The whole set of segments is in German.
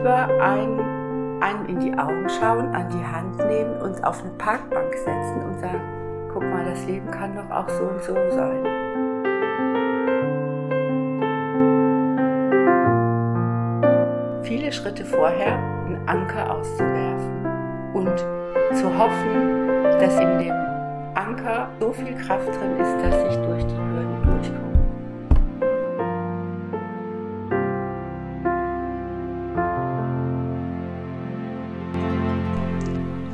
lieber einen, einen in die Augen schauen, an die Hand nehmen, uns auf eine Parkbank setzen und sagen, guck mal, das Leben kann doch auch so und so sein. Viele Schritte vorher einen Anker auszuwerfen und zu hoffen, dass in dem Anker so viel Kraft drin ist, dass ich durch die Hürden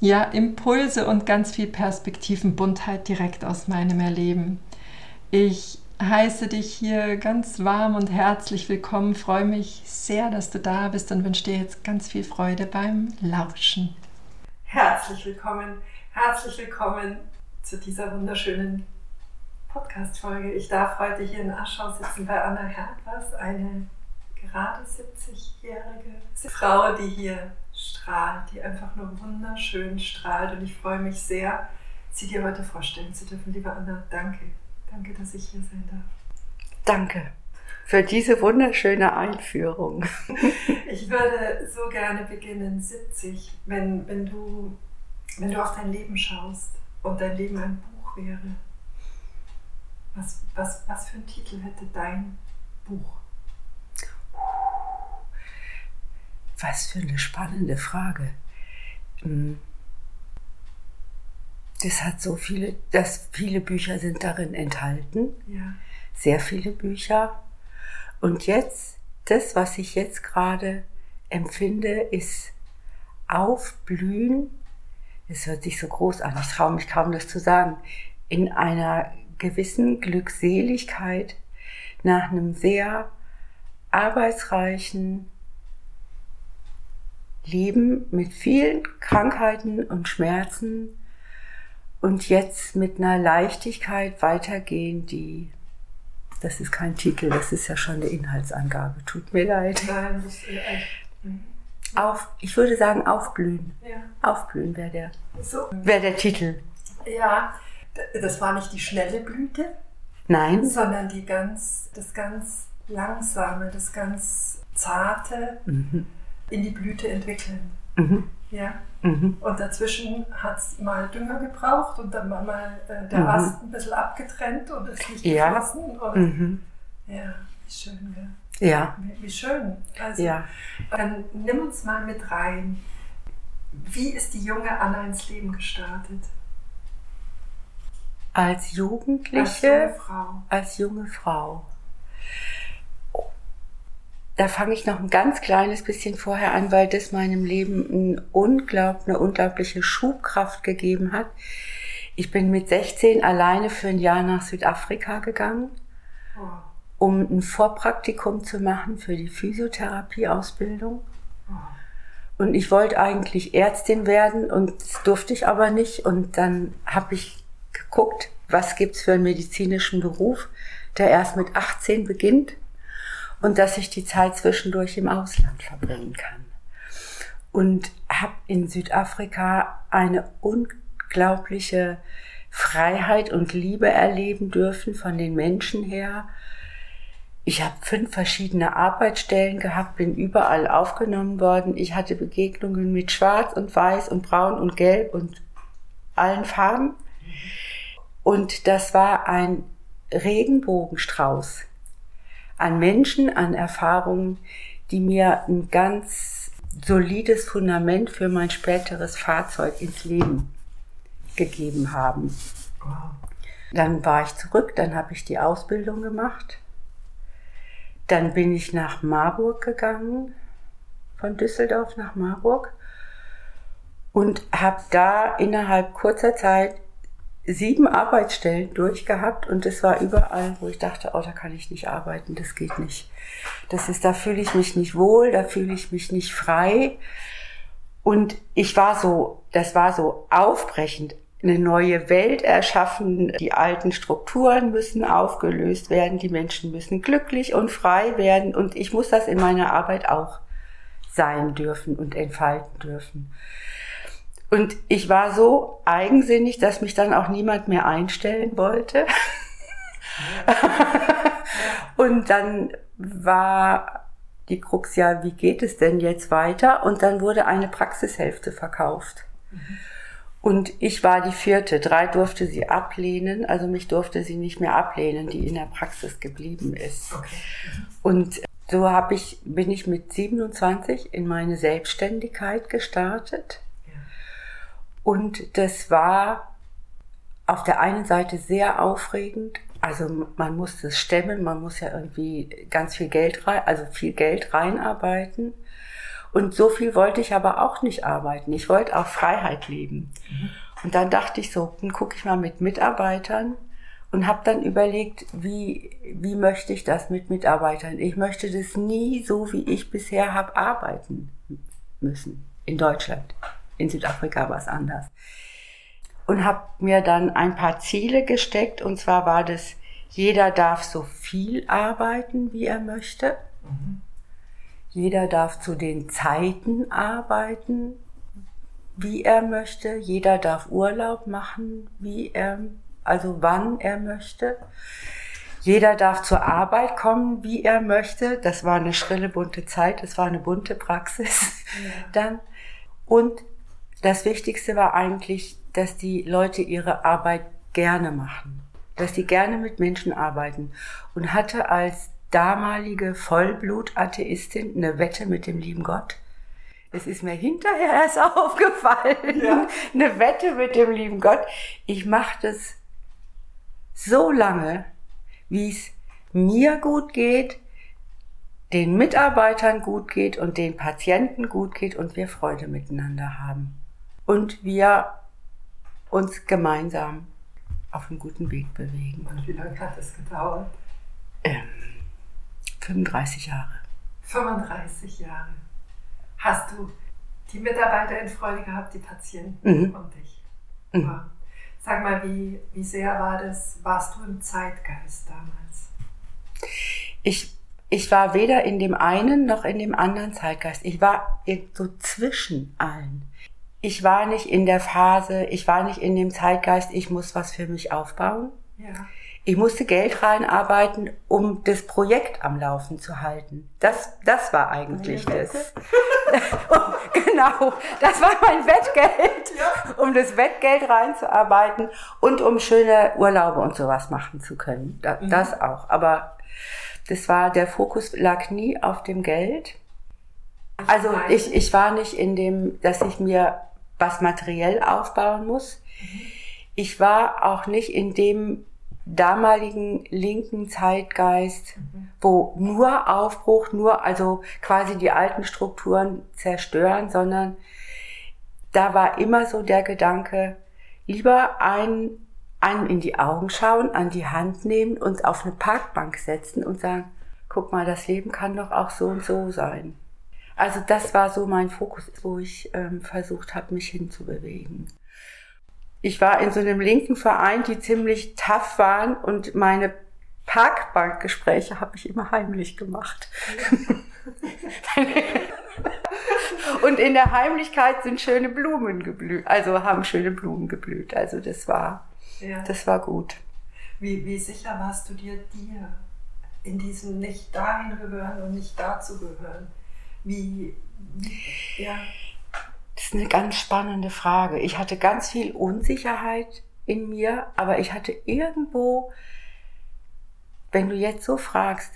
ja, Impulse und ganz viel Perspektivenbuntheit direkt aus meinem Erleben. Ich heiße dich hier ganz warm und herzlich willkommen, freue mich sehr, dass du da bist und wünsche dir jetzt ganz viel Freude beim Lauschen. Herzlich willkommen, herzlich willkommen zu dieser wunderschönen Podcast-Folge. Ich darf heute hier in Aschau sitzen bei Anna Herpers, eine gerade 70-jährige Frau, die hier strahlt, die einfach nur wunderschön strahlt. Und ich freue mich sehr, sie dir heute vorstellen zu dürfen. Liebe Anna, danke. Danke, dass ich hier sein darf. Danke für diese wunderschöne Einführung. Ich würde so gerne beginnen, 70, wenn, wenn, du, wenn du auf dein Leben schaust und dein Leben ein Buch wäre. Was, was, was für einen Titel hätte dein Buch? Was für eine spannende Frage. Hm. Das hat so viele, dass viele Bücher sind darin enthalten. Ja. Sehr viele Bücher. Und jetzt, das, was ich jetzt gerade empfinde, ist Aufblühen. Es hört sich so groß an, ich traue mich kaum das zu sagen. In einer gewissen Glückseligkeit nach einem sehr arbeitsreichen, Leben mit vielen Krankheiten und Schmerzen und jetzt mit einer Leichtigkeit weitergehen, die, das ist kein Titel, das ist ja schon eine Inhaltsangabe, tut mir leid. Nein, das ist echt. Mhm. Auf, ich würde sagen, aufblühen. Ja. Aufblühen wäre der, So. wär der Titel. Ja, das war nicht die schnelle Blüte, Nein? sondern die ganz, das ganz langsame, das ganz zarte Mhm. In die Blüte entwickeln. Mhm. Ja. Mhm. Und dazwischen hat es mal Dünger gebraucht und dann war mal äh, der Mhm. Ast ein bisschen abgetrennt und ist nicht Ja. geflossen. Und, Mhm. Ja, wie schön, gell? Ja, Wie, wie schön. Also, ja. Dann nimm uns mal mit rein. Wie ist die junge Anna ins Leben gestartet? Als Als Jugendliche, junge Frau. als junge Frau. Da fange ich noch ein ganz kleines bisschen vorher an, weil das meinem Leben ein unglaub, eine unglaubliche Schubkraft gegeben hat. Ich bin mit 16 alleine für ein Jahr nach Südafrika gegangen, Oh. um ein Vorpraktikum zu machen für die Physiotherapieausbildung. Oh. Und ich wollte eigentlich Ärztin werden und das durfte ich aber nicht. Und dann habe ich geguckt, was gibt's für einen medizinischen Beruf, der erst mit 18 beginnt und dass ich die Zeit zwischendurch im Ausland verbringen kann. Und habe in Südafrika eine unglaubliche Freiheit und Liebe erleben dürfen von den Menschen her. Ich habe fünf verschiedene Arbeitsstellen gehabt, bin überall aufgenommen worden. Ich hatte Begegnungen mit Schwarz und Weiß und Braun und Gelb und allen Farben. Und das war ein Regenbogenstrauß an Menschen, an Erfahrungen, die mir ein ganz solides Fundament für mein späteres Fahrzeug ins Leben gegeben haben. Dann war ich zurück, dann habe ich die Ausbildung gemacht. Dann bin ich nach Marburg gegangen, von Düsseldorf nach Marburg und habe da innerhalb kurzer Zeit sieben Arbeitsstellen durchgehabt und es war überall, wo ich dachte, oh, da kann ich nicht arbeiten, das geht nicht. Das ist, da fühle ich mich nicht wohl, da fühle ich mich nicht frei. Und ich war so, das war so aufbrechend, eine neue Welt erschaffen. Die alten Strukturen müssen aufgelöst werden. Die Menschen müssen glücklich und frei werden. Und ich muss das in meiner Arbeit auch sein dürfen und entfalten dürfen. Und ich war so eigensinnig, dass mich dann auch niemand mehr einstellen wollte. und dann war die Krux ja, wie geht es denn jetzt weiter? Und dann wurde eine Praxishälfte verkauft. Mhm. Und ich war die vierte. Drei durfte sie ablehnen, also mich durfte sie nicht mehr ablehnen, die in der Praxis geblieben ist. Okay. Und so habe ich, bin ich mit 27 in meine Selbstständigkeit gestartet. Und das war auf der einen Seite sehr aufregend. Also man muss das stemmen, man muss ja irgendwie ganz viel Geld rein, also viel Geld reinarbeiten. Und so viel wollte ich aber auch nicht arbeiten. Ich wollte auch Freiheit leben. Mhm. Und dann dachte ich so, dann gucke ich mal mit Mitarbeitern und habe dann überlegt, wie, wie möchte ich das mit Mitarbeitern? Ich möchte das nie so, wie ich bisher habe, arbeiten müssen. In Deutschland. In Südafrika war es anders. Und habe mir dann ein paar Ziele gesteckt. Und zwar war das, jeder darf so viel arbeiten, wie er möchte. Mhm. Jeder darf zu den Zeiten arbeiten, wie er möchte. Jeder darf Urlaub machen, wie er, also wann er möchte. Jeder darf zur Arbeit kommen, wie er möchte. Das war eine schrille, bunte Zeit. Das war eine bunte Praxis ja. dann. Und das Wichtigste war eigentlich, dass die Leute ihre Arbeit gerne machen. Dass sie gerne mit Menschen arbeiten. Und hatte als damalige Vollblut-Atheistin eine Wette mit dem lieben Gott. Es ist mir hinterher erst aufgefallen. Ja. Eine Wette mit dem lieben Gott. Ich mache das so lange, wie es mir gut geht, den Mitarbeitern gut geht und den Patienten gut geht und wir Freude miteinander haben. Und wir uns gemeinsam auf einen guten Weg bewegen. Und wie lange hat es gedauert? Ähm, 35 Jahre. 35 Jahre. Hast du die Mitarbeiter in Freude gehabt, die Patienten mhm. und dich? Mhm. Sag mal, wie, wie sehr war das, warst du im Zeitgeist damals? Ich, ich war weder in dem einen noch in dem anderen Zeitgeist. Ich war so zwischen allen. Ich war nicht in der Phase, ich war nicht in dem Zeitgeist, ich muss was für mich aufbauen. Ja. Ich musste Geld reinarbeiten, um das Projekt am Laufen zu halten. Das, das war eigentlich das. genau, das war mein Wettgeld, ja. um das Wettgeld reinzuarbeiten und um schöne Urlaube und sowas machen zu können. Das, mhm. das auch. Aber das war, der Fokus lag nie auf dem Geld. Also ich, ich war nicht in dem, dass ich mir was materiell aufbauen muss. Mhm. Ich war auch nicht in dem damaligen linken Zeitgeist, mhm. wo nur Aufbruch, nur also quasi die alten Strukturen zerstören, sondern da war immer so der Gedanke, lieber einen, einen in die Augen schauen, an die Hand nehmen und auf eine Parkbank setzen und sagen, guck mal, das Leben kann doch auch so und so sein. Also das war so mein Fokus, wo ich ähm, versucht habe, mich hinzubewegen ich war in so einem linken Verein, die ziemlich tough waren und meine Parkbankgespräche habe ich immer heimlich gemacht. und in der Heimlichkeit sind schöne Blumen geblüht, also haben schöne Blumen geblüht. Also das war, ja. das war gut. Wie, wie sicher warst du dir dir in diesem nicht dahin gehören und nicht dazu gehören? Wie, ja. Das ist eine ganz spannende Frage. Ich hatte ganz viel Unsicherheit in mir, aber ich hatte irgendwo, wenn du jetzt so fragst,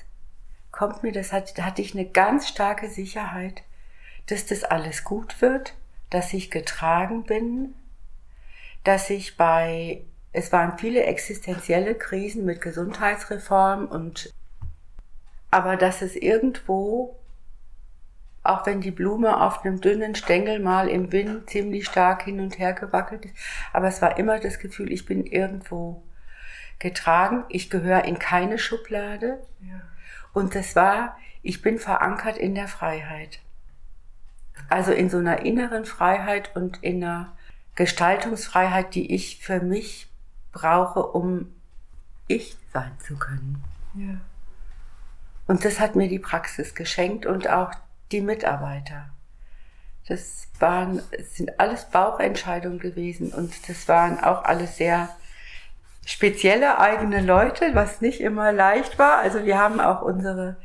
kommt mir das, da hatte ich eine ganz starke Sicherheit, dass das alles gut wird, dass ich getragen bin, dass ich bei, es waren viele existenzielle Krisen mit Gesundheitsreform und, aber dass es irgendwo auch wenn die Blume auf einem dünnen Stängel mal im Wind ziemlich stark hin und her gewackelt ist. Aber es war immer das Gefühl, ich bin irgendwo getragen, ich gehöre in keine Schublade. Ja. Und das war, ich bin verankert in der Freiheit. Also in so einer inneren Freiheit und in einer Gestaltungsfreiheit, die ich für mich brauche, um ich sein zu können. Ja. Und das hat mir die Praxis geschenkt und auch die Mitarbeiter. Das waren, es sind alles Bauchentscheidungen gewesen und das waren auch alles sehr spezielle eigene Leute, was nicht immer leicht war. Also wir haben auch unsere,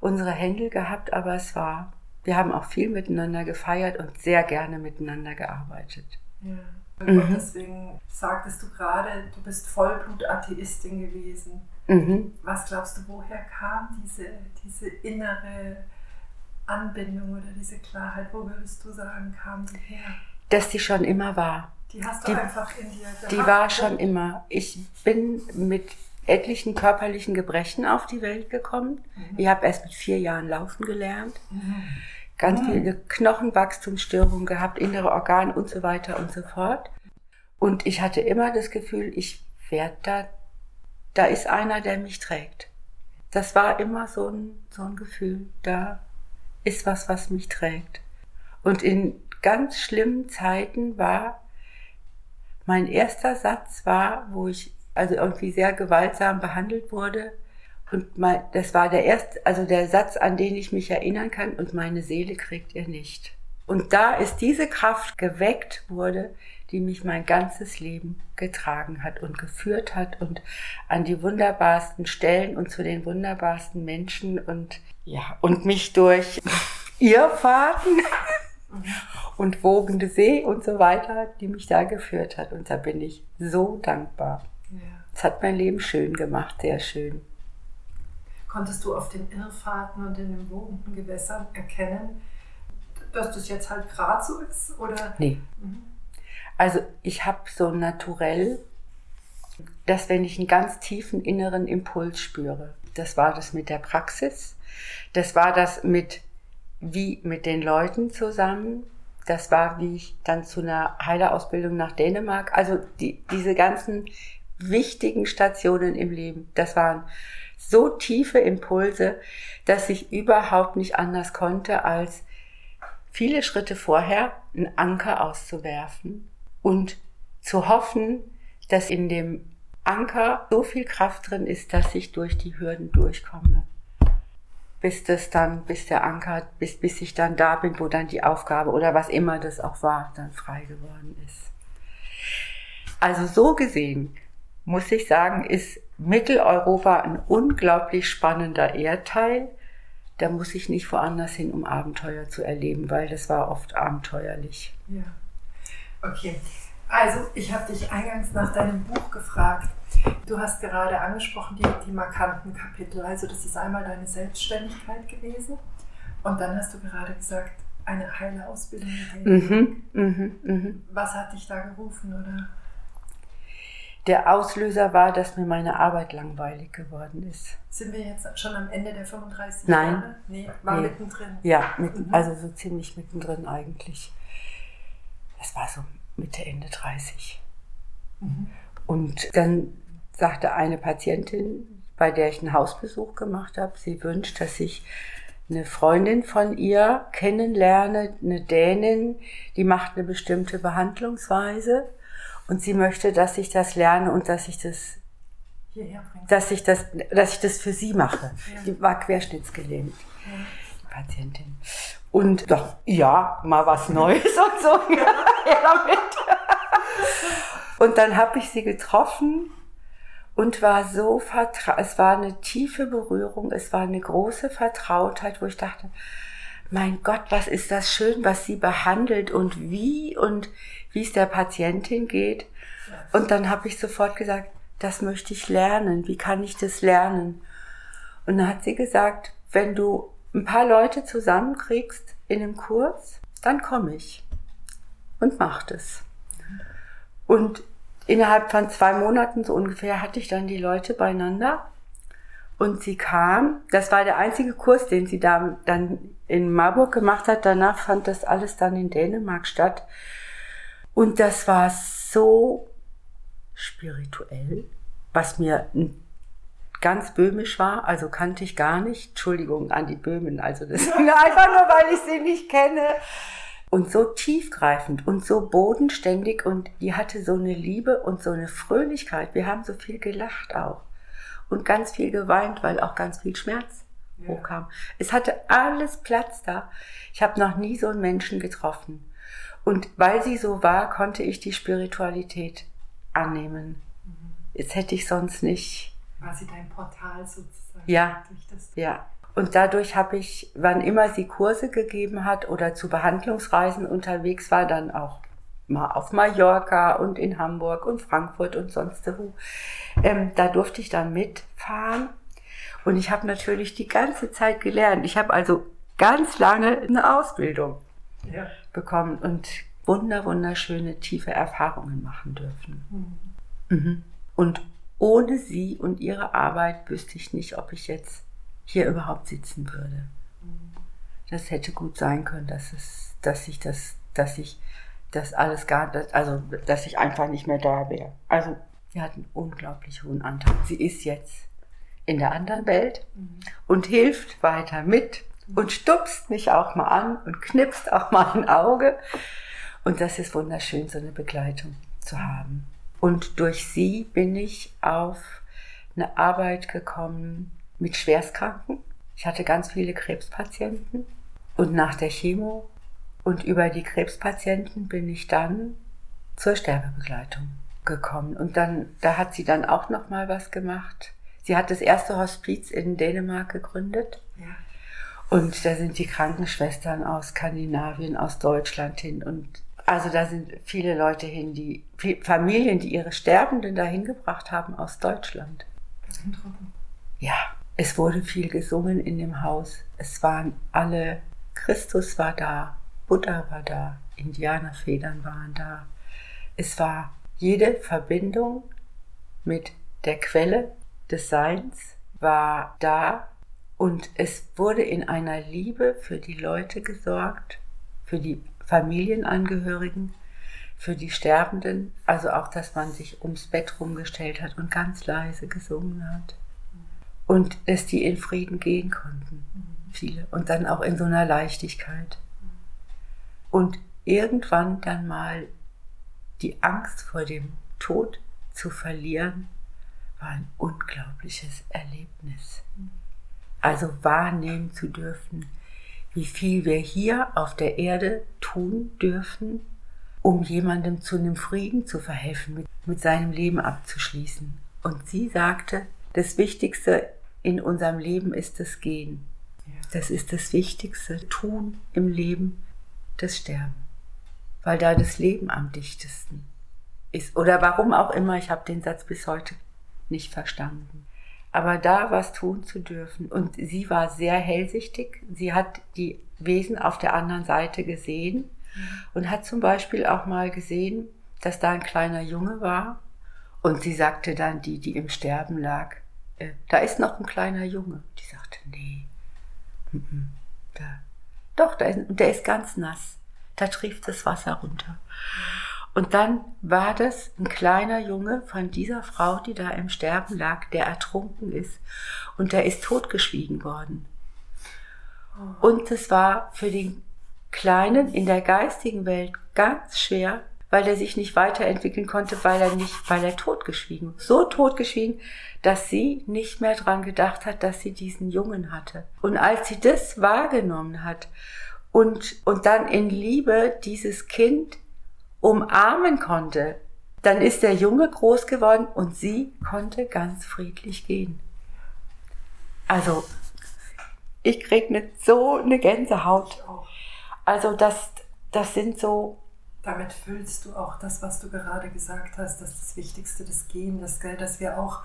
unsere Händel gehabt, aber es war, wir haben auch viel miteinander gefeiert und sehr gerne miteinander gearbeitet. Ja. Mhm. Deswegen sagtest du gerade, du bist Vollblut-Atheistin gewesen. Mhm. Was glaubst du, woher kam diese, diese innere Anbindung oder diese Klarheit? Wo würdest du sagen, kam die her? Dass die schon immer war. Die hast du die, einfach in dir gehabt. Die war schon immer. Ich bin mit etlichen körperlichen Gebrechen auf die Welt gekommen. Mhm. Ich habe erst mit vier Jahren laufen gelernt. Mhm. Ganz mhm. viele Knochenwachstumsstörungen gehabt, innere Organe und so weiter und so fort. Und ich hatte immer das Gefühl, ich werde da da ist einer, der mich trägt. Das war immer so ein, so ein Gefühl, da ist was, was mich trägt. Und in ganz schlimmen Zeiten war, mein erster Satz war, wo ich also irgendwie sehr gewaltsam behandelt wurde. Und mein, das war der erste, also der Satz, an den ich mich erinnern kann, und meine Seele kriegt ihr nicht. Und da ist diese Kraft geweckt wurde, die mich mein ganzes Leben getragen hat und geführt hat und an die wunderbarsten Stellen und zu den wunderbarsten Menschen und ja, und mich durch Irrfahrten und wogende See und so weiter, die mich da geführt hat. Und da bin ich so dankbar. Es ja. hat mein Leben schön gemacht, sehr schön. Konntest du auf den Irrfahrten und in den wogenden Gewässern erkennen, dass das jetzt halt gerade so ist? Oder? Nee. Mhm. Also ich habe so naturell, dass wenn ich einen ganz tiefen inneren Impuls spüre, das war das mit der Praxis, das war das mit wie mit den Leuten zusammen, das war wie ich dann zu einer Heilerausbildung nach Dänemark, also die, diese ganzen wichtigen Stationen im Leben, das waren so tiefe Impulse, dass ich überhaupt nicht anders konnte, als viele Schritte vorher einen Anker auszuwerfen und zu hoffen, dass in dem Anker so viel Kraft drin ist, dass ich durch die Hürden durchkomme. Bis das dann, bis der Anker, bis, bis ich dann da bin, wo dann die Aufgabe oder was immer das auch war, dann frei geworden ist. Also so gesehen, muss ich sagen, ist Mitteleuropa ein unglaublich spannender Erdteil. Da muss ich nicht woanders hin, um Abenteuer zu erleben, weil das war oft abenteuerlich. Ja. Okay, also ich habe dich eingangs nach deinem Buch gefragt. Du hast gerade angesprochen die, die markanten Kapitel. Also das ist einmal deine Selbstständigkeit gewesen und dann hast du gerade gesagt, eine heile Ausbildung. Mhm, mh, mh. Was hat dich da gerufen oder? Der Auslöser war, dass mir meine Arbeit langweilig geworden ist. Sind wir jetzt schon am Ende der 35 Nein. Jahre? Nee, war nee. mittendrin. Ja, mitten, mhm. also so ziemlich mittendrin eigentlich es war so Mitte, Ende 30. Mhm. Und dann sagte eine Patientin, bei der ich einen Hausbesuch gemacht habe, sie wünscht, dass ich eine Freundin von ihr kennenlerne, eine Dänin, die macht eine bestimmte Behandlungsweise und sie möchte, dass ich das lerne und dass ich das dass ich das, dass ich das für sie mache. Ja. Die war querschnittsgelähmt, ja. die Patientin. Und doch, ja, mal was Neues und so. Ja, damit. Und dann habe ich sie getroffen und war so vertraut. Es war eine tiefe Berührung, es war eine große Vertrautheit, wo ich dachte, mein Gott, was ist das schön, was sie behandelt und wie und wie es der Patientin geht. Und dann habe ich sofort gesagt, das möchte ich lernen. Wie kann ich das lernen? Und dann hat sie gesagt, wenn du ein paar Leute zusammenkriegst in einem Kurs, dann komme ich und mach das. Und innerhalb von zwei Monaten so ungefähr hatte ich dann die Leute beieinander und sie kam. Das war der einzige Kurs, den sie da dann in Marburg gemacht hat. Danach fand das alles dann in Dänemark statt. Und das war so spirituell, was mir ganz böhmisch war, also kannte ich gar nicht. Entschuldigung an die Böhmen, also das einfach nur, weil ich sie nicht kenne. Und so tiefgreifend und so bodenständig und die hatte so eine Liebe und so eine Fröhlichkeit. Wir haben so viel gelacht auch und ganz viel geweint, weil auch ganz viel Schmerz ja. hochkam. Es hatte alles Platz da. Ich habe noch nie so einen Menschen getroffen. Und weil sie so war, konnte ich die Spiritualität annehmen. Mhm. Jetzt hätte ich sonst nicht. War sie dein Portal sozusagen? Ja. Ja. Und dadurch habe ich, wann immer sie Kurse gegeben hat oder zu Behandlungsreisen unterwegs war, dann auch mal auf Mallorca und in Hamburg und Frankfurt und sonst wo. Ähm, da durfte ich dann mitfahren. Und ich habe natürlich die ganze Zeit gelernt. Ich habe also ganz lange eine Ausbildung ja. bekommen und wunder, wunderschöne, tiefe Erfahrungen machen dürfen. Mhm. Mhm. Und ohne sie und ihre Arbeit wüsste ich nicht, ob ich jetzt hier überhaupt sitzen würde. Mhm. Das hätte gut sein können, dass es, dass ich das, dass ich das alles gar, also dass ich einfach nicht mehr da wäre. Also sie hat einen unglaublich hohen Anteil. Sie ist jetzt in der anderen Welt mhm. und hilft weiter mit und stupst mich auch mal an und knipst auch mal ein Auge. Und das ist wunderschön, so eine Begleitung zu haben. Und durch sie bin ich auf eine Arbeit gekommen mit Schwerstkranken. Ich hatte ganz viele Krebspatienten und nach der Chemo und über die Krebspatienten bin ich dann zur Sterbebegleitung gekommen. Und dann, da hat sie dann auch noch mal was gemacht. Sie hat das erste Hospiz in Dänemark gegründet. Ja. Und da sind die Krankenschwestern aus Skandinavien, aus Deutschland hin. Und also da sind viele Leute hin, die Familien, die ihre Sterbenden dahin gebracht haben aus Deutschland. Ja, es wurde viel gesungen in dem Haus. Es waren alle, Christus war da, Buddha war da, Indianerfedern waren da. Es war jede Verbindung mit der Quelle des Seins war da und es wurde in einer Liebe für die Leute gesorgt, für die Familienangehörigen, für die Sterbenden, also auch, dass man sich ums Bett rumgestellt hat und ganz leise gesungen hat. Und dass die in Frieden gehen konnten, viele. Und dann auch in so einer Leichtigkeit. Und irgendwann dann mal die Angst vor dem Tod zu verlieren, war ein unglaubliches Erlebnis. Also wahrnehmen zu dürfen, wie viel wir hier auf der Erde tun dürfen, um jemandem zu einem Frieden zu verhelfen, mit, mit seinem Leben abzuschließen. Und sie sagte, das Wichtigste in unserem Leben ist das Gehen. Das ist das Wichtigste, tun im Leben, das Sterben. Weil da das Leben am dichtesten ist. Oder warum auch immer, ich habe den Satz bis heute nicht verstanden. Aber da was tun zu dürfen. Und sie war sehr hellsichtig. Sie hat die Wesen auf der anderen Seite gesehen und hat zum Beispiel auch mal gesehen, dass da ein kleiner Junge war. Und sie sagte dann, die, die im Sterben lag, äh, da ist noch ein kleiner Junge. Die sagte, nee, m -m, da, doch, der ist, der ist ganz nass. Da trieft das Wasser runter. Und dann war das ein kleiner Junge von dieser Frau, die da im Sterben lag, der ertrunken ist. Und der ist totgeschwiegen worden. Und es war für den Kleinen in der geistigen Welt ganz schwer, weil er sich nicht weiterentwickeln konnte, weil er nicht, weil er totgeschwiegen, so totgeschwiegen, dass sie nicht mehr dran gedacht hat, dass sie diesen Jungen hatte. Und als sie das wahrgenommen hat und, und dann in Liebe dieses Kind umarmen konnte, dann ist der Junge groß geworden und sie konnte ganz friedlich gehen. Also, ich krieg nicht so eine Gänsehaut. Also, das, das sind so. Damit füllst du auch das, was du gerade gesagt hast, dass das Wichtigste das Gehen, das Geld, dass wir auch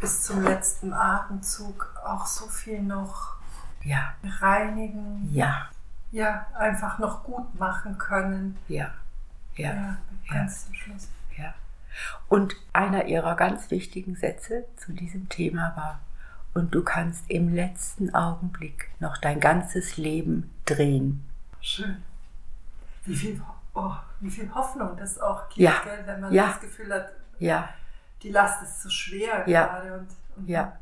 bis zum letzten Atemzug auch so viel noch ja. reinigen. Ja ja, einfach noch gut machen können. Ja, ja, ja ganz zum Schluss. Ja. Und einer ihrer ganz wichtigen Sätze zu diesem Thema war, und du kannst im letzten Augenblick noch dein ganzes Leben drehen. Schön. Wie viel, oh, wie viel Hoffnung das auch gibt, ja. gell, wenn man ja. das Gefühl hat, ja. die Last ist zu schwer ja. gerade. Und, und ja.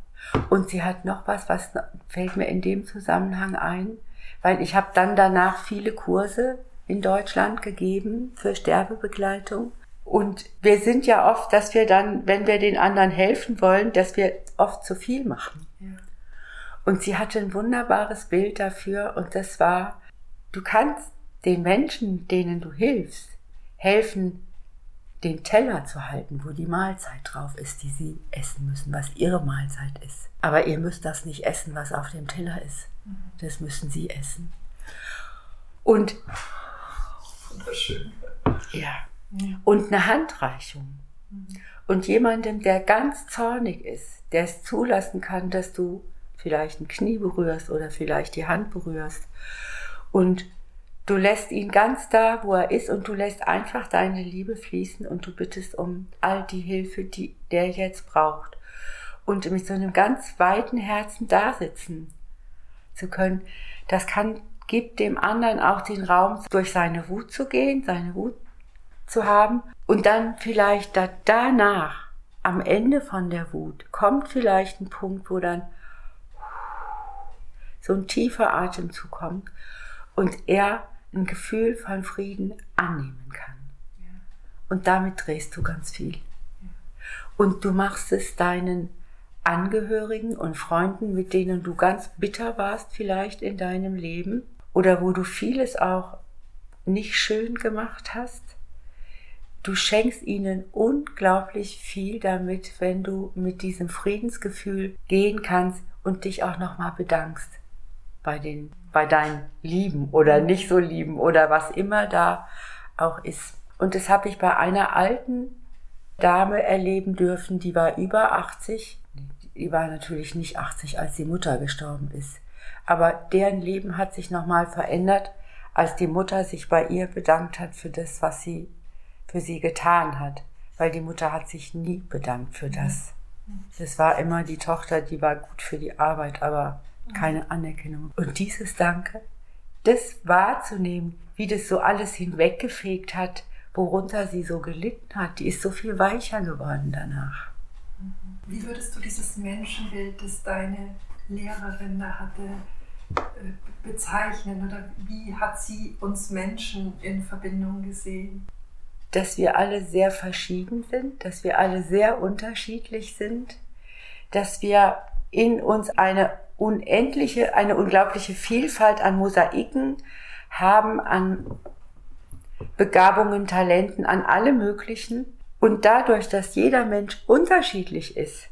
Und sie hat noch was, was fällt mir in dem Zusammenhang ein, weil ich habe dann danach viele Kurse in Deutschland gegeben für Sterbebegleitung. Und wir sind ja oft, dass wir dann, wenn wir den anderen helfen wollen, dass wir oft zu viel machen. Ja. Und sie hatte ein wunderbares Bild dafür und das war, du kannst den Menschen, denen du hilfst, helfen, den Teller zu halten, wo die Mahlzeit drauf ist, die sie essen müssen, was ihre Mahlzeit ist. Aber ihr müsst das nicht essen, was auf dem Teller ist. Das müssen sie essen. Und Wunderschön. Ja. Und eine Handreichung. Und jemandem, der ganz zornig ist, der es zulassen kann, dass du vielleicht ein Knie berührst oder vielleicht die Hand berührst. Und du lässt ihn ganz da, wo er ist, und du lässt einfach deine Liebe fließen und du bittest um all die Hilfe, die der jetzt braucht. Und mit so einem ganz weiten Herzen da sitzen zu können, das kann, gibt dem anderen auch den Raum, durch seine Wut zu gehen, seine Wut zu haben und dann vielleicht da, danach, am Ende von der Wut, kommt vielleicht ein Punkt, wo dann so ein tiefer Atemzug kommt und er ein Gefühl von Frieden annehmen kann. Und damit drehst du ganz viel. Und du machst es deinen Angehörigen und Freunden, mit denen du ganz bitter warst vielleicht in deinem Leben oder wo du vieles auch nicht schön gemacht hast. Du schenkst ihnen unglaublich viel damit, wenn du mit diesem Friedensgefühl gehen kannst und dich auch nochmal bedankst bei den, bei deinen Lieben oder nicht so Lieben oder was immer da auch ist. Und das habe ich bei einer alten Dame erleben dürfen, die war über 80. Die war natürlich nicht 80, als die Mutter gestorben ist. Aber deren Leben hat sich nochmal verändert, als die Mutter sich bei ihr bedankt hat für das, was sie für sie getan hat. Weil die Mutter hat sich nie bedankt für das. Das war immer die Tochter, die war gut für die Arbeit, aber keine Anerkennung. Und dieses Danke, das wahrzunehmen, wie das so alles hinweggefegt hat, worunter sie so gelitten hat, die ist so viel weicher geworden danach. Wie würdest du dieses Menschenbild, das deine Lehrerin da hatte, äh, bezeichnen? Oder wie hat sie uns Menschen in Verbindung gesehen? Dass wir alle sehr verschieden sind, dass wir alle sehr unterschiedlich sind, dass wir in uns eine unendliche, eine unglaubliche Vielfalt an Mosaiken haben, an Begabungen, Talenten, an alle möglichen. Und dadurch, dass jeder Mensch unterschiedlich ist,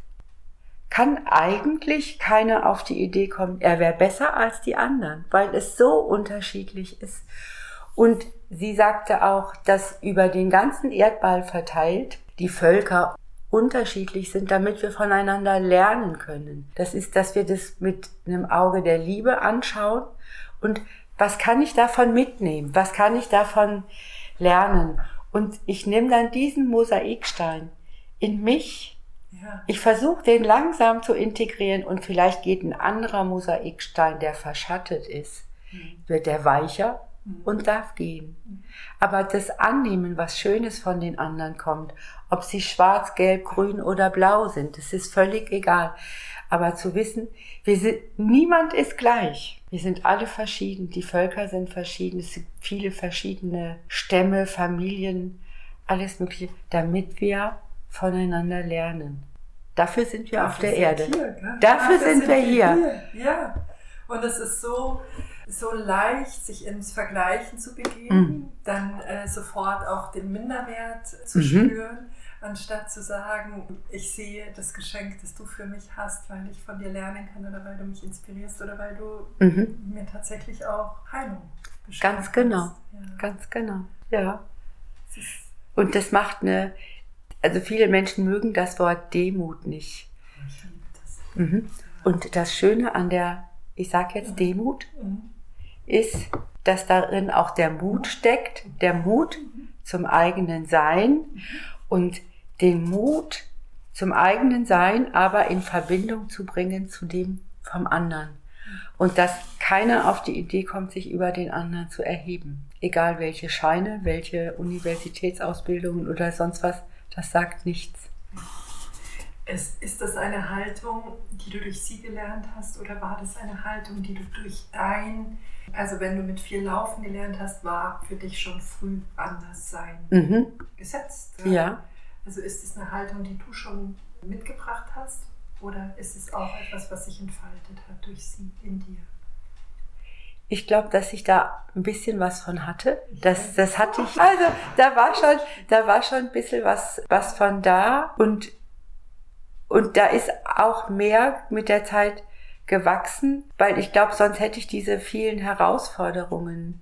kann eigentlich keiner auf die Idee kommen, er wäre besser als die anderen, weil es so unterschiedlich ist. Und sie sagte auch, dass über den ganzen Erdball verteilt die Völker unterschiedlich sind, damit wir voneinander lernen können. Das ist, dass wir das mit einem Auge der Liebe anschauen und was kann ich davon mitnehmen? Was kann ich davon lernen? Und ich nehme dann diesen Mosaikstein in mich. Ja. Ich versuche den langsam zu integrieren und vielleicht geht ein anderer Mosaikstein, der verschattet ist, mhm. wird der weicher mhm. und darf gehen. Mhm. Aber das Annehmen, was Schönes von den anderen kommt, ob sie schwarz, gelb, grün oder blau sind, das ist völlig egal. Aber zu wissen, wir sind, niemand ist gleich. Wir sind alle verschieden. Die Völker sind verschieden. Es sind viele verschiedene Stämme, Familien, alles Mögliche, damit wir voneinander lernen. Dafür sind wir Dafür auf der Erde. Hier, Dafür, Dafür, sind, sind wir hier. hier. Ja. Und es ist so, so leicht, sich ins Vergleichen zu begeben, mhm. dann äh, sofort auch den Minderwert zu mhm. spüren, anstatt zu sagen, ich sehe das Geschenk, das du für mich hast, weil ich von dir lernen kann oder weil du mich inspirierst oder weil du mhm. mir tatsächlich auch Heilung Ganz genau, ja. ganz genau, ja. Und das macht eine, also viele Menschen mögen das Wort Demut nicht. Ich liebe das. Mhm. Und das Schöne an der, ich sage jetzt mhm. Demut, mhm ist, dass darin auch der Mut steckt, der Mut zum eigenen Sein und den Mut zum eigenen Sein aber in Verbindung zu bringen zu dem vom anderen. Und dass keiner auf die Idee kommt, sich über den anderen zu erheben. Egal welche Scheine, welche Universitätsausbildungen oder sonst was, das sagt nichts. Ist, ist das eine Haltung, die du durch sie gelernt hast oder war das eine Haltung, die du durch dein, also wenn du mit viel Laufen gelernt hast, war für dich schon früh anders sein Mhm. gesetzt? Ja. Also ist es eine Haltung, die du schon mitgebracht hast oder ist es auch etwas, was sich entfaltet hat durch sie in dir? Ich glaube, dass ich da ein bisschen was von hatte. Das, das hatte ich. Also da war schon, da war schon ein bisschen was, was von da und und da ist auch mehr mit der Zeit gewachsen, weil ich glaube, sonst hätte ich diese vielen Herausforderungen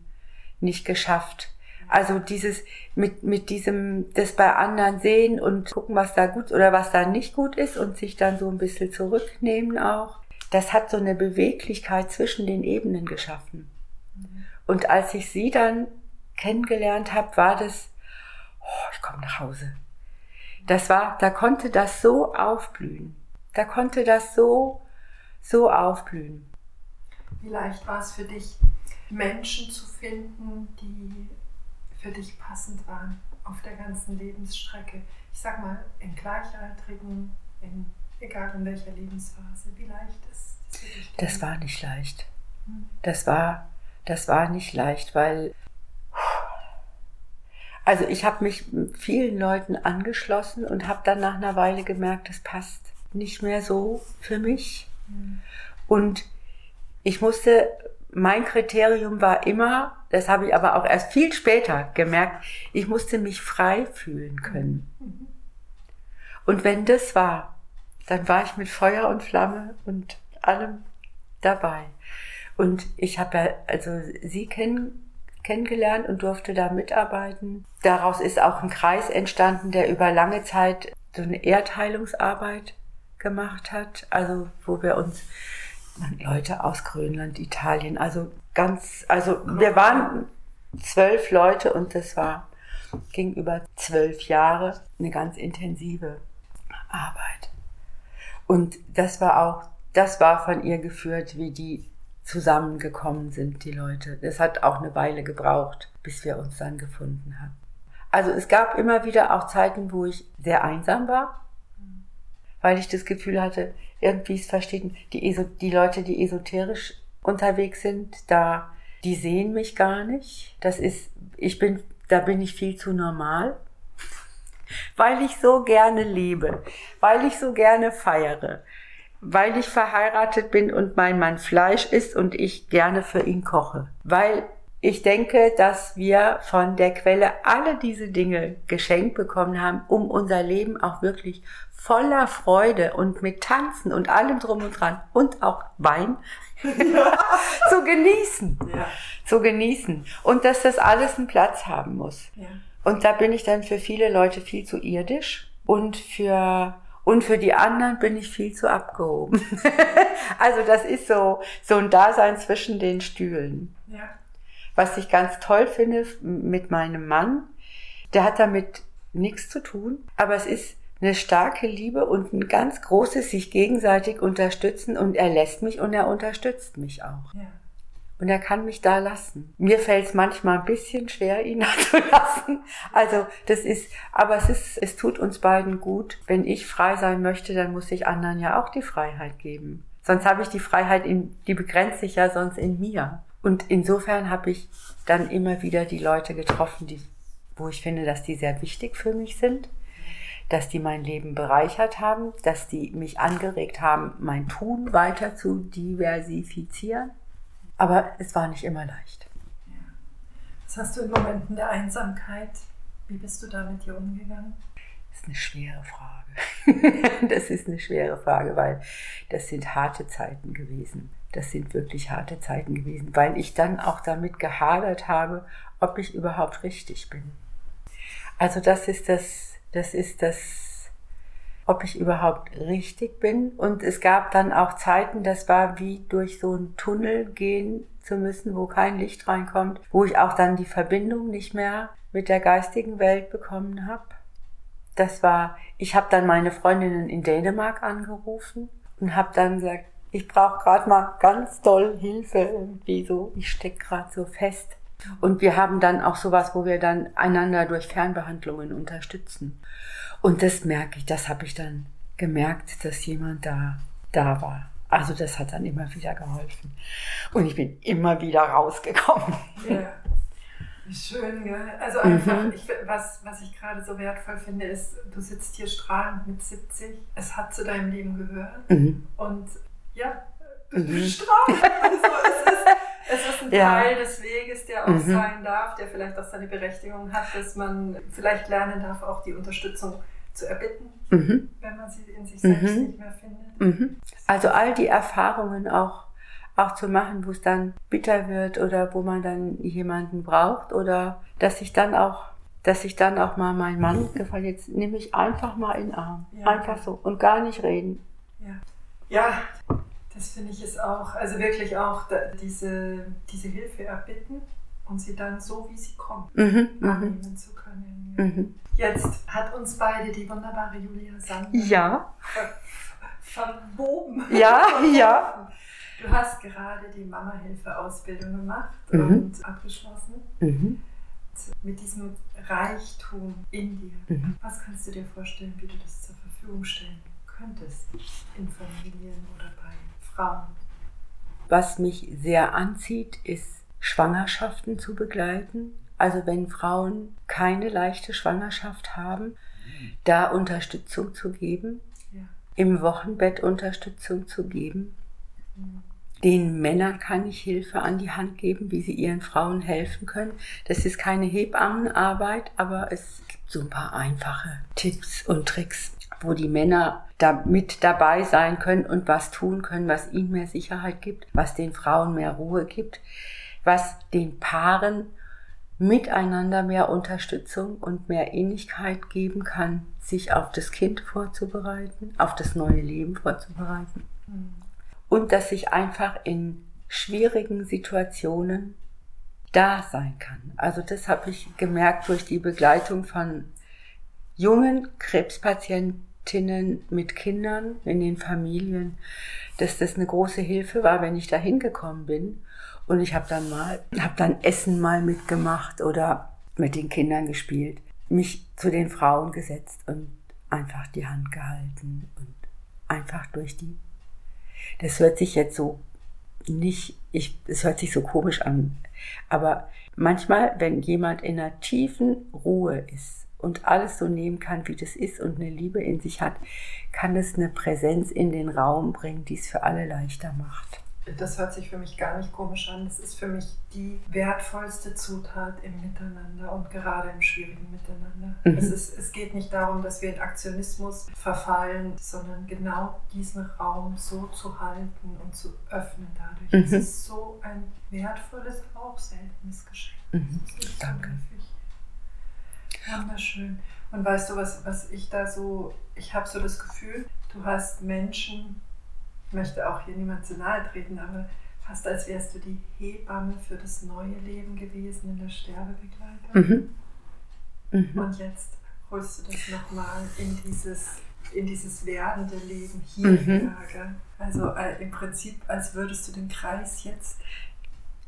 nicht geschafft. Also dieses mit mit diesem das bei anderen sehen und gucken, was da gut oder was da nicht gut ist und sich dann so ein bisschen zurücknehmen auch das hat so eine Beweglichkeit zwischen den Ebenen geschaffen. Und als ich sie dann kennengelernt habe, war das, oh, ich komme nach Hause. Das war, da konnte das so aufblühen. Da konnte das so, so aufblühen. Wie leicht war es für dich, Menschen zu finden, die für dich passend waren auf der ganzen Lebensstrecke? Ich sag mal, in Gleichaltrigen, in egal in welcher Lebensphase. Wie leicht ist das für dich? Das war nicht leicht. Das war, das war nicht leicht, weil also ich habe mich vielen Leuten angeschlossen und habe dann nach einer Weile gemerkt, das passt nicht mehr so für mich. Und ich musste, mein Kriterium war immer, das habe ich aber auch erst viel später gemerkt, ich musste mich frei fühlen können. Und wenn das war, dann war ich mit Feuer und Flamme und allem dabei. Und ich habe ja also sie kenn, kennengelernt und durfte da mitarbeiten. Daraus ist auch ein Kreis entstanden, der über lange Zeit so eine Erdheilungsarbeit gemacht hat. Also wo wir uns Leute aus Grönland, Italien, also ganz, also wir waren zwölf Leute und das war ging über zwölf Jahre eine ganz intensive Arbeit. Und das war auch, das war von ihr geführt, wie die zusammengekommen sind, die Leute. Das hat auch eine Weile gebraucht, bis wir uns dann gefunden haben. Also es gab immer wieder auch Zeiten, wo ich sehr einsam war, weil ich das Gefühl hatte, irgendwie es verstehen, die, Eso die Leute, die esoterisch unterwegs sind, da, die sehen mich gar nicht. Das ist, ich bin, da bin ich viel zu normal weil ich so gerne lebe, weil ich so gerne feiere, weil ich verheiratet bin und mein Mann Fleisch isst und ich gerne für ihn koche, weil ich denke, dass wir von der Quelle alle diese Dinge geschenkt bekommen haben, um unser Leben auch wirklich voller Freude und mit Tanzen und allem drum und dran und auch Wein zu genießen. Ja. Zu genießen. Und dass das alles einen Platz haben muss. Ja. Und da bin ich dann für viele Leute viel zu irdisch und für und für die anderen bin ich viel zu abgehoben. also das ist so so ein Dasein zwischen den Stühlen. Ja. Was ich ganz toll finde mit meinem Mann, der hat damit nichts zu tun, aber es ist eine starke Liebe und ein ganz großes sich gegenseitig unterstützen und er lässt mich und er unterstützt mich auch. Ja. Und er kann mich da lassen. Mir fällt es manchmal ein bisschen schwer, ihn da zu lassen. Also das ist, aber es ist, es tut uns beiden gut. Wenn ich frei sein möchte, dann muss ich anderen ja auch die Freiheit geben. Sonst habe ich die Freiheit, in, die begrenzt sich ja sonst in mir. Und insofern habe ich dann immer wieder die Leute getroffen, die, wo ich finde, dass die sehr wichtig für mich sind, dass die mein Leben bereichert haben, dass die mich angeregt haben, mein Tun weiter zu diversifizieren aber es war nicht immer leicht. Was hast du in Momenten der Einsamkeit? Wie bist du da mit dir umgegangen? Das ist eine schwere Frage. das ist eine schwere Frage, weil das sind harte Zeiten gewesen. Das sind wirklich harte Zeiten gewesen, weil ich dann auch damit gehadert habe, ob ich überhaupt richtig bin. Also das ist das, das ist das ob ich überhaupt richtig bin. Und es gab dann auch Zeiten, das war wie durch so einen Tunnel gehen zu müssen, wo kein Licht reinkommt, wo ich auch dann die Verbindung nicht mehr mit der geistigen Welt bekommen habe. Das war, ich habe dann meine Freundinnen in Dänemark angerufen und habe dann gesagt, ich brauche gerade mal ganz doll Hilfe irgendwie so, ich steck gerade so fest. Und wir haben dann auch sowas, wo wir dann einander durch Fernbehandlungen unterstützen. Und das merke ich, das habe ich dann gemerkt, dass jemand da, da war. Also das hat dann immer wieder geholfen. Und ich bin immer wieder rausgekommen. Ja. Schön, gell? Also einfach, Mhm. ich, was, was ich gerade so wertvoll finde, ist, du sitzt hier strahlend mit 70. Es hat zu deinem Leben gehört. Mhm. Und ja, strahlst. Also es ist, es ist ein Ja. Teil des Weges, der auch Mhm. sein darf, der vielleicht auch seine Berechtigung hat, dass man vielleicht lernen darf, auch die Unterstützung zu erbitten, Mhm. wenn man sie in sich selbst Mhm. nicht mehr findet. Mhm. Also all die Erfahrungen auch, auch zu machen, wo es dann bitter wird oder wo man dann jemanden braucht oder dass ich dann auch, dass ich dann auch mal meinen Mann gefallen, jetzt nehme ich einfach mal in den Arm. Ja. Einfach so und gar nicht reden. Ja, ja das finde ich ist auch, also wirklich auch diese, diese Hilfe erbitten und sie dann so, wie sie kommt, Mhm. Mhm. annehmen zu können. Mhm. Jetzt hat uns beide die wunderbare Julia Sander Ja, ver verwoben. Ja, ja. Du hast gerade die Mama-Hilfe-Ausbildung gemacht Mhm. und abgeschlossen mhm. mit diesem Reichtum in dir. Mhm. Was kannst du dir vorstellen, wie du das zur Verfügung stellen könntest in Familien oder bei Frauen? Was mich sehr anzieht, ist Schwangerschaften zu begleiten. Also wenn Frauen keine leichte Schwangerschaft haben, da Unterstützung zu geben, Ja. im Wochenbett Unterstützung zu geben. Mhm. Den Männern kann ich Hilfe an die Hand geben, wie sie ihren Frauen helfen können. Das ist keine Hebammenarbeit, aber es gibt so ein paar einfache Tipps und Tricks, wo die Männer da mit dabei sein können und was tun können, was ihnen mehr Sicherheit gibt, was den Frauen mehr Ruhe gibt, was den Paaren miteinander mehr Unterstützung und mehr Ähnlichkeit geben kann, sich auf das Kind vorzubereiten, auf das neue Leben vorzubereiten Mhm. und dass ich einfach in schwierigen Situationen da sein kann. Also das habe ich gemerkt durch die Begleitung von jungen Krebspatientinnen mit Kindern in den Familien, dass das eine große Hilfe war, wenn ich da hingekommen bin. Und ich habe dann mal, habe dann Essen mal mitgemacht oder mit den Kindern gespielt, mich zu den Frauen gesetzt und einfach die Hand gehalten und einfach durch die das hört sich jetzt so nicht, ich, es hört sich so komisch an. Aber manchmal, wenn jemand in einer tiefen Ruhe ist und alles so nehmen kann, wie das ist und eine Liebe in sich hat, kann es eine Präsenz in den Raum bringen, die es für alle leichter macht. Das hört sich für mich gar nicht komisch an. Das ist für mich die wertvollste Zutat im Miteinander und gerade im schwierigen Miteinander. Mhm. Es, ist, es geht nicht darum, dass wir in Aktionismus verfallen, sondern genau diesen Raum so zu halten und zu öffnen dadurch. Es Mhm. ist so ein wertvolles, auch seltenes Geschenk. Mhm. So Danke. häufig. Wunderschön. Und weißt du, was, was ich da so, ich habe so das Gefühl, du hast Menschen, ich möchte auch hier niemand zu nahe treten, aber fast als wärst du die Hebamme für das neue Leben gewesen in der Sterbebegleitung. Mhm. Mhm. Und jetzt holst du das nochmal in dieses, in dieses werdende Leben hier. Mhm. Also äh, im Prinzip, als würdest du den Kreis jetzt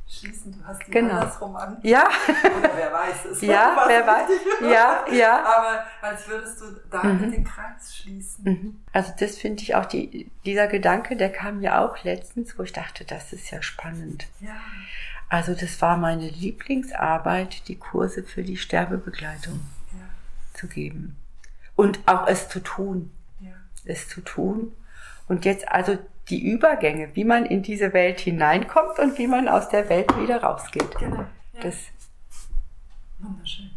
schließen. Du hast ihn Genau. andersrum an. Ja, Oder wer weiß es. Ja, wer weiß. ja, ja. Aber als würdest du damit Mhm. den Kreis schließen. Mhm. Also das finde ich auch, die, dieser Gedanke, der kam ja auch letztens, wo ich dachte, das ist ja spannend. Ja. Also das war meine Lieblingsarbeit, die Kurse für die Sterbebegleitung Ja. zu geben. Und auch es zu tun. Ja. es zu tun. Und jetzt also die Übergänge, wie man in diese Welt hineinkommt und wie man aus der Welt wieder rausgeht. Genau. Ja. Das, Wunderschön.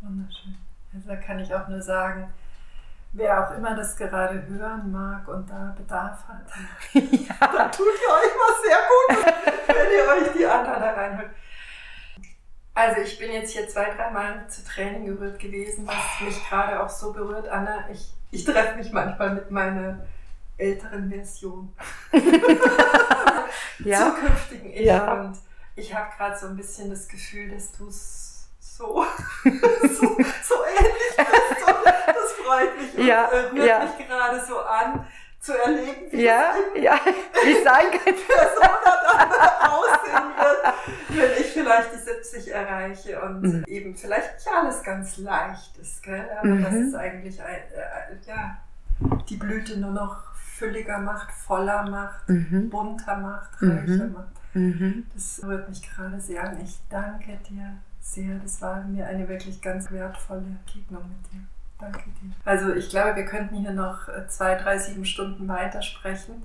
Wunderschön. Also da kann ich auch nur sagen, wer auch immer das gerade hören mag und da Bedarf hat, dann tut ihr euch was sehr Gutes, wenn ihr euch die anderen da reinholt. Also ich bin jetzt hier zwei, dreimal zu Tränen gerührt gewesen, was mich gerade auch so berührt, Anna. Ich, ich treffe mich manchmal mit meiner älteren Version. ja, zukünftigen Ich. Ja. Und ich habe gerade so ein bisschen das Gefühl, dass du es so, so, so ähnlich bist. Und das freut mich und Ja, rührt ja. mich gerade so an, zu erleben, wie ja, ja, wie es sein kann. Persona dann aussehen wird, wenn ich vielleicht die 70 erreiche und Mhm. eben vielleicht nicht alles ganz leicht ist, gell? aber Mhm. das ist eigentlich ein, äh, ja, die Blüte nur noch fülliger macht, voller macht, Mhm. bunter macht, Mhm. reicher macht. Mhm. Das rührt mich gerade sehr an. Ich danke dir sehr. Das war mir eine wirklich ganz wertvolle Begegnung mit dir. Danke dir. Also ich glaube, wir könnten hier noch äh, zwei, drei, sieben Stunden weitersprechen.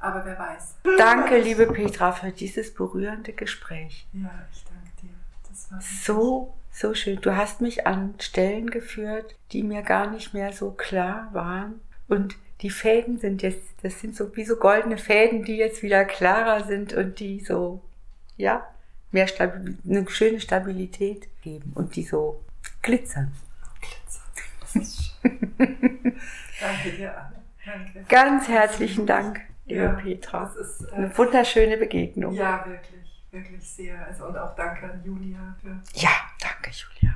Aber wer weiß. Danke, liebe Petra, für dieses berührende Gespräch. Ja, ich danke dir. Das war So, so schön. Du hast mich an Stellen geführt, die mir gar nicht mehr so klar waren. Und die Fäden sind jetzt, das sind so wie so goldene Fäden, die jetzt wieder klarer sind und die so, ja, mehr Stabil eine schöne Stabilität geben und die so glitzern. Glitzer. Das ist schön. danke dir, Anne. Danke. Ganz herzlichen Dank, liebe Ja, Petra. Das ist, äh, Eine wunderschöne Begegnung. ja, wirklich, wirklich sehr. Also, und auch danke an Julia für ja danke, Julia.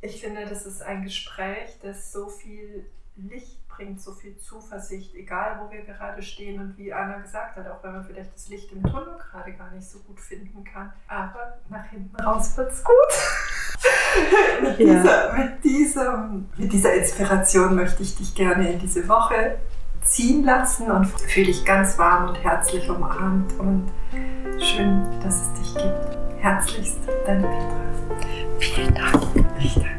Ich finde, das ist ein Gespräch, das so viel Licht bringt, so viel Zuversicht, egal wo wir gerade stehen und wie Anna gesagt hat, auch wenn man vielleicht das Licht im Tunnel gerade gar nicht so gut finden kann. Aber nach hinten raus wird's gut. mit, Ja. dieser, mit, diesem, mit dieser Inspiration möchte ich dich gerne in diese Woche ziehen lassen und fühle dich ganz warm und herzlich umarmt und schön, dass es dich gibt. Herzlichst, deine Petra. Vielen Dank.